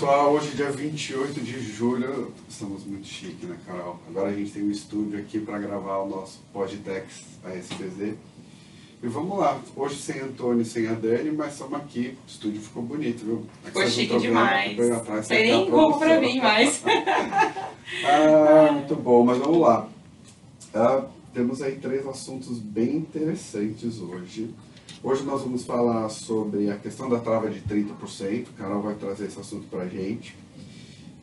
pessoal, hoje dia 28 de julho, estamos muito chique, né, Carol? Agora a gente tem um estúdio aqui para gravar o nosso Podtex ASPZ. E vamos lá, hoje sem Antônio e sem a Dani, mas estamos aqui, o estúdio ficou bonito, viu? Ficou chique demais. Não tem nem para mim mais. ah, muito bom, mas vamos lá. Ah, temos aí três assuntos bem interessantes hoje. Hoje nós vamos falar sobre a questão da trava de 30%, o Carol vai trazer esse assunto para a gente.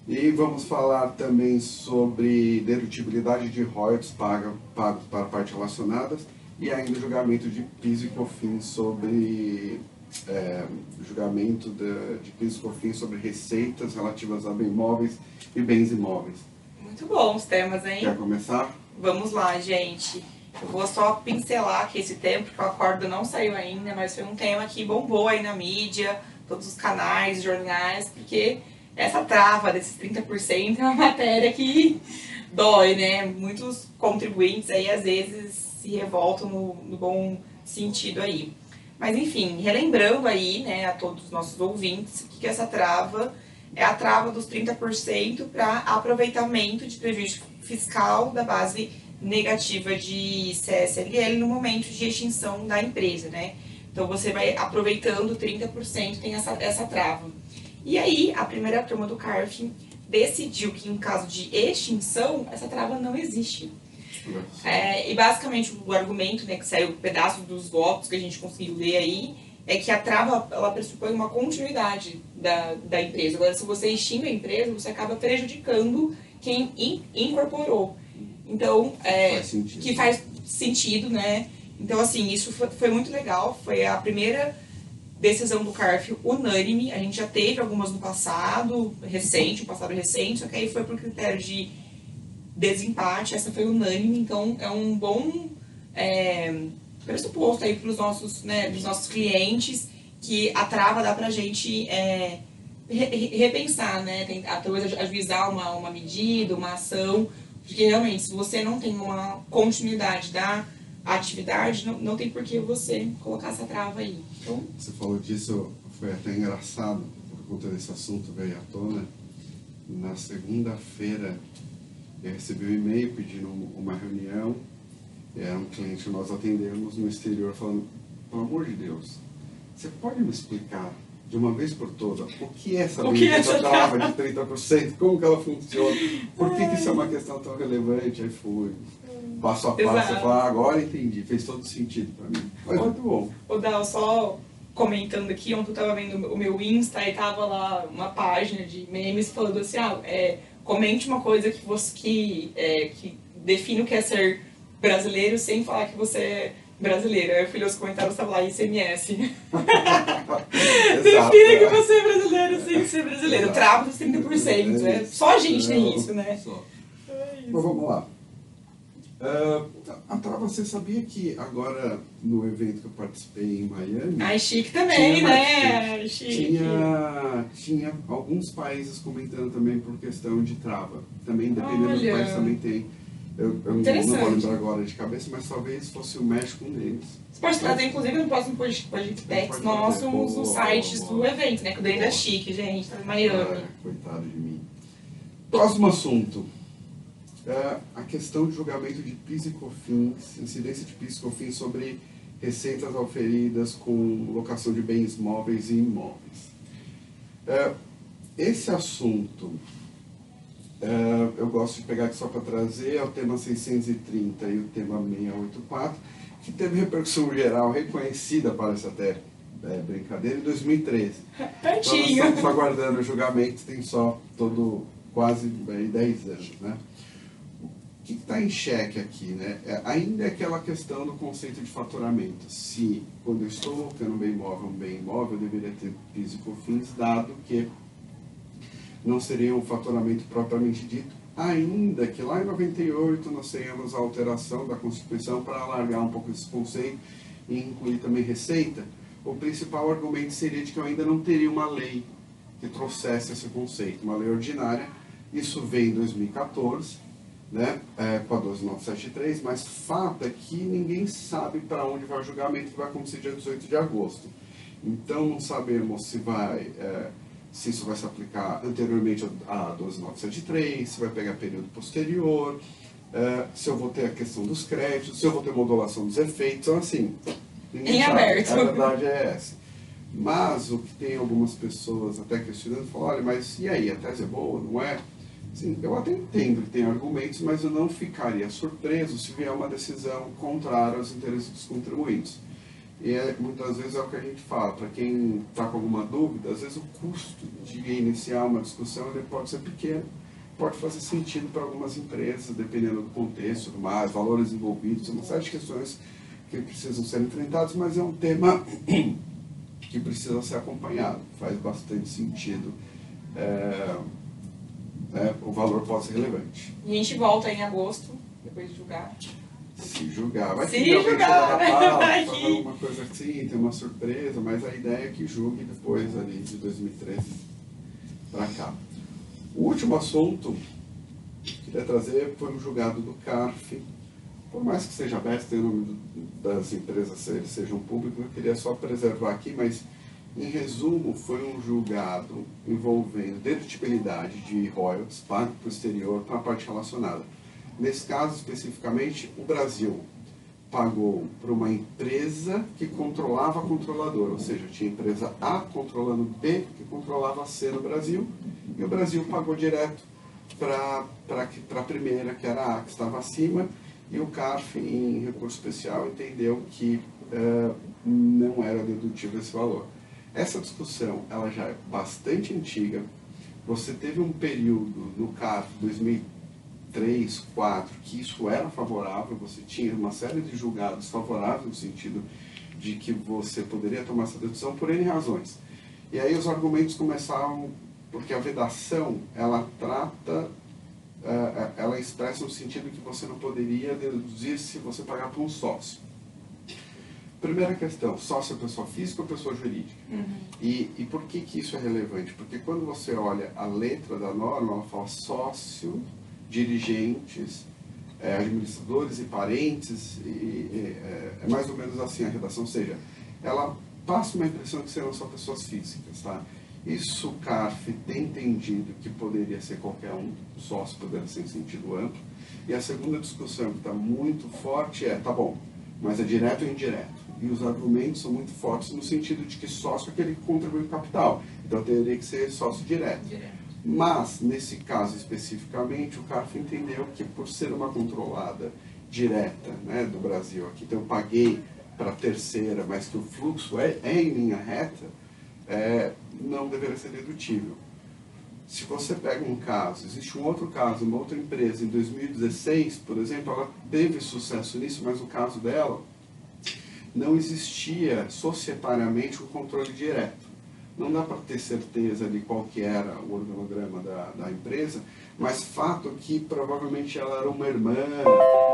E vamos falar também sobre dedutibilidade de royalties pagos para partes relacionadas e ainda julgamento de piso e cofins sobre é, julgamento de, de piso e cofins sobre receitas relativas a bem imóveis e bens imóveis. Muito bons temas, hein? Quer começar? Vamos lá, gente. Eu vou só pincelar aqui esse tema, porque o acordo não saiu ainda, mas foi um tema que bombou aí na mídia, todos os canais, jornais, porque essa trava desses 30% é uma matéria que dói, né? Muitos contribuintes aí às vezes se revoltam no, no bom sentido aí. Mas enfim, relembrando aí, né, a todos os nossos ouvintes, que, que essa trava é a trava dos 30% para aproveitamento de prejuízo fiscal da base negativa de CSLL no momento de extinção da empresa, né? Então você vai aproveitando 30%, tem essa, essa trava. E aí, a primeira turma do CARF decidiu que em caso de extinção, essa trava não existe. É, e basicamente o argumento né, que saiu pedaço dos votos que a gente conseguiu ler aí é que a trava ela pressupõe uma continuidade da, da empresa. Agora, se você extingue a empresa, você acaba prejudicando quem in, incorporou. Então, é, faz que faz sentido, né? Então, assim, isso foi, foi, muito legal. Foi a primeira decisão do CARF unânime. A gente já teve algumas no passado, recente, um passado recente, só que aí foi por critério de desempate. Essa foi unânime, então é um bom é, pressuposto aí para os nossos, né, nossos clientes que a trava dá para a gente é, repensar, né? Talvez ajuizar uma, uma medida, uma ação porque realmente, se você não tem uma continuidade da atividade, não, não tem por que você colocar essa trava aí. Então, você falou disso, foi até engraçado, por conta desse assunto veio à tona. Na segunda-feira, eu recebi um e-mail pedindo uma reunião. Era um cliente que nós atendemos no exterior falando, pelo amor de Deus, você pode me explicar de uma vez por todas, o que é essa lei é trava de 30%, como que ela funciona, por que, que isso é uma questão tão relevante, aí fui, passo a passo, eu falei, ah, agora entendi, fez todo sentido para mim, mas muito bom. O Dal, só comentando aqui, ontem eu tava vendo o meu Insta e tava lá uma página de memes falando assim, ah, é, comente uma coisa que você que, é, que define o que é ser brasileiro sem falar que você é brasileiro. Aí eu fui ler os comentários, tava lá ICMS. Define que você é brasileiro sem ser brasileiro. Trava dos 30%. É, só a gente tem isso, né? Só. É isso. Mas vamos lá. Uh, a Trava, você sabia que agora no evento que eu participei em Miami. Ai, chique também, né? Chique. Tinha, tinha alguns países comentando também por questão de trava. Também, dependendo Olha. do país, também tem. Eu, eu não vou lembrar agora de cabeça, mas talvez fosse o México um deles. Você pode trazer, inclusive, no próximo Podtex nossos os sites do evento, né? Que o dele é chique, gente, tá em Miami. É, coitado de mim. Próximo assunto. É a questão de julgamento de PIS e COFINS, incidência de PIS e COFINS sobre receitas auferidas com locação de bens móveis e imóveis. É, esse assunto Uh, eu gosto de pegar aqui só para trazer, é o tema 630 e o tema 684, que teve repercussão geral reconhecida, parece até é, brincadeira, em 2013. Pertinho. Então, estamos aguardando o julgamento, tem só todo quase é, 10 anos. Né? O que está em xeque aqui? Né? É, ainda é aquela questão do conceito de faturamento. Se, quando eu estou colocando um bem imóvel, um bem imóvel, eu deveria ter PIS e COFINS, dado que não seria um faturamento propriamente dito, ainda que lá em 98 nós tenhamos a alteração da Constituição para alargar um pouco esse conceito e incluir também receita, o principal argumento seria de que eu ainda não teria uma lei que trouxesse esse conceito, uma lei ordinária. Isso veio em 2014, né, é, com a 12973, mas fato é que ninguém sabe para onde vai o julgamento que vai acontecer dia 18 de agosto. Então não sabemos se vai, é, se isso vai se aplicar anteriormente a 12973, se vai pegar período posterior, é, se eu vou ter a questão dos créditos, se eu vou ter modulação dos efeitos, então assim, em sabe. aberto. A verdade é essa. Mas o que tem algumas pessoas até questionando, falam, olha, mas e aí, a tese é boa, não é? Sim, eu até entendo que tem argumentos, mas eu não ficaria surpreso se vier uma decisão contrária aos interesses dos contribuintes. E é, muitas vezes é o que a gente fala, para quem está com alguma dúvida, às vezes o custo de iniciar uma discussão ele pode ser pequeno, pode fazer sentido para algumas empresas, dependendo do contexto, do mais, valores envolvidos, uma série de questões que precisam ser enfrentadas, mas é um tema que precisa ser acompanhado, faz bastante sentido. É, né, o valor pode ser relevante. E a gente volta em agosto, depois de julgar. Se julgar. Vai Se julgar, vai fazer alguma coisa assim, tem uma surpresa, mas a ideia é que julgue depois ali de 2013 para cá. O último assunto que queria trazer foi o julgado do CARF. Por mais que seja aberto, tem o nome das empresas sejam públicos, eu queria só preservar aqui, mas em resumo, foi um julgado envolvendo dedutibilidade de royalties pago para o exterior para a parte relacionada. Nesse caso, especificamente, o Brasil pagou para uma empresa que controlava a controladora, ou seja, tinha empresa A controlando B, que controlava C no Brasil, e o Brasil pagou direto para a primeira, que era a que estava acima, e o CARF, em recurso especial, entendeu que uh, não era dedutível esse valor. Essa discussão ela já é bastante antiga. Você teve um período no CARF 2003, 2004 que isso era favorável, você tinha uma série de julgados favoráveis no sentido de que você poderia tomar essa dedução por N razões. E aí os argumentos começavam, porque a vedação, ela trata, eh, ela expressa no sentido que você não poderia deduzir se você pagar para um sócio. Primeira questão, sócio é pessoa física ou pessoa jurídica? Uhum. E, e por que, que isso é relevante? Porque quando você olha a letra da norma, ela fala sócio, dirigentes, é, administradores e parentes, e, e, é, é, mais ou menos assim a redação, ou seja, ela passa uma impressão que serão só pessoas físicas, tá? Isso o CARF tem entendido que poderia ser qualquer um, sócio poderia ser em sentido amplo. E a segunda discussão que está muito forte é, tá bom, mas é direto ou indireto? e os argumentos são muito fortes no sentido de que sócio é aquele que contribui com capital. Então teria que ser sócio direto. direto. Mas, nesse caso especificamente, o CARF entendeu que por ser uma controlada direta né, do Brasil aqui, então eu paguei para terceira, mas que o fluxo é, é em linha reta, é, não deveria ser dedutível. Se você pega um caso, existe um outro caso, uma outra empresa em 2016, por exemplo, ela teve sucesso nisso, mas o caso dela não existia societariamente um controle direto. Não dá para ter certeza de qual que era o organograma da, da empresa, mas fato que provavelmente ela era uma irmã,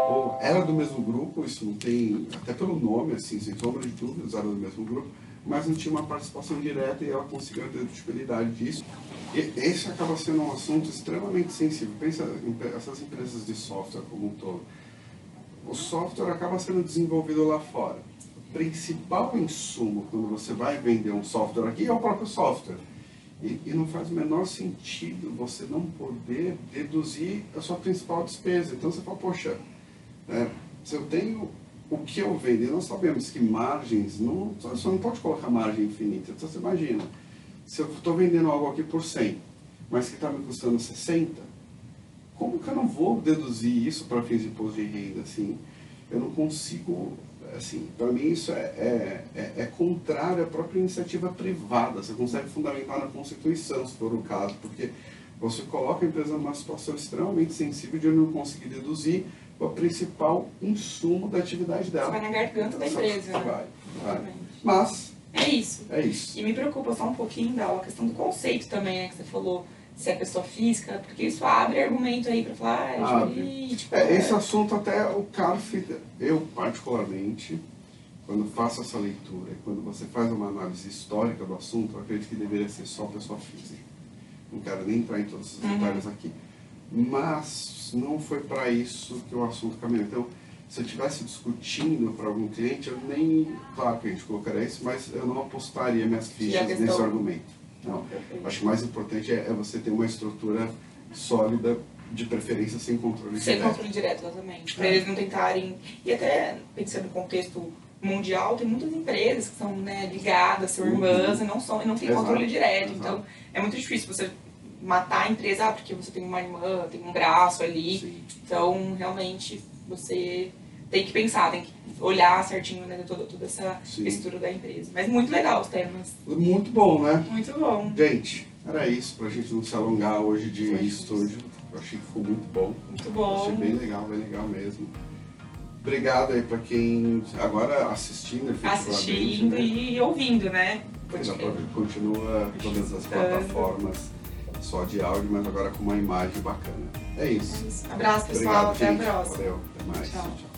ou era do mesmo grupo, isso não tem, até pelo nome, assim, sem sombra de dúvidas, era do mesmo grupo, mas não tinha uma participação direta e ela conseguiu a dedutibilidade disso. E esse acaba sendo um assunto extremamente sensível. Pensa essas empresas de software como um todo. O software acaba sendo desenvolvido lá fora principal insumo quando você vai vender um software aqui é o próprio software. E, e, não faz o menor sentido você não poder deduzir a sua principal despesa. Então você fala, poxa, é, se eu tenho o que eu vendo, e nós sabemos que margens, não, você não pode colocar margem infinita. Então você imagina, se eu estou vendendo algo aqui por 100, mas que está me custando 60, como que eu não vou deduzir isso para fins de imposto de renda? Assim, eu não consigo assim, para mim isso é, é, é, é, contrário à própria iniciativa privada. Você consegue fundamentar na Constituição, se for o caso, porque você coloca a empresa numa situação extremamente sensível de não conseguir deduzir o principal insumo da atividade dela. Você vai na garganta da empresa. Vai, vai. Mas... É isso. É isso. E me preocupa só um pouquinho da questão do conceito também, né, que você falou se é pessoa física, porque isso abre argumento aí para falar, ah, é jurídico. É, esse assunto até o CARF, eu particularmente, quando faço essa leitura, quando você faz uma análise histórica do assunto, eu acredito que deveria ser só pessoa física. Não quero nem entrar em todos os uhum. detalhes aqui. mas não foi para isso que o assunto caminhou. Então, se eu estivesse discutindo para algum cliente, eu nem, claro que a gente colocaria isso, mas eu não apostaria minhas fichas nesse argumento. Não. Acho que o mais importante é, é você ter uma estrutura sólida, de preferência sem controle Sem direto. controle direto, exatamente. Para É. eles não tentarem. E até pensando no contexto mundial, tem muitas empresas que são né, ligadas, são irmãs e não, são, e não tem Uhum. Exato, controle direto. exato. Então é muito difícil você matar a empresa ah, porque você tem uma irmã, tem um braço ali. Sim. Então realmente você tem que pensar, tem que olhar certinho né, toda, toda essa Sim. estrutura da empresa. Mas muito legal os temas. Muito bom, né? Muito bom. Gente, era isso, pra gente não se alongar hoje de Foi estúdio. Eu achei que ficou muito bom. Muito Achei bom. bem legal, bem legal mesmo. Obrigado aí pra quem agora assistindo efetivamente. Assistindo né? e ouvindo, né? Que continua todas as plataformas só de áudio, mas agora com uma imagem bacana. É isso. Abraço, pessoal. Obrigado, Até gente. a próxima. Valeu, até mais. Tchau. Tchau.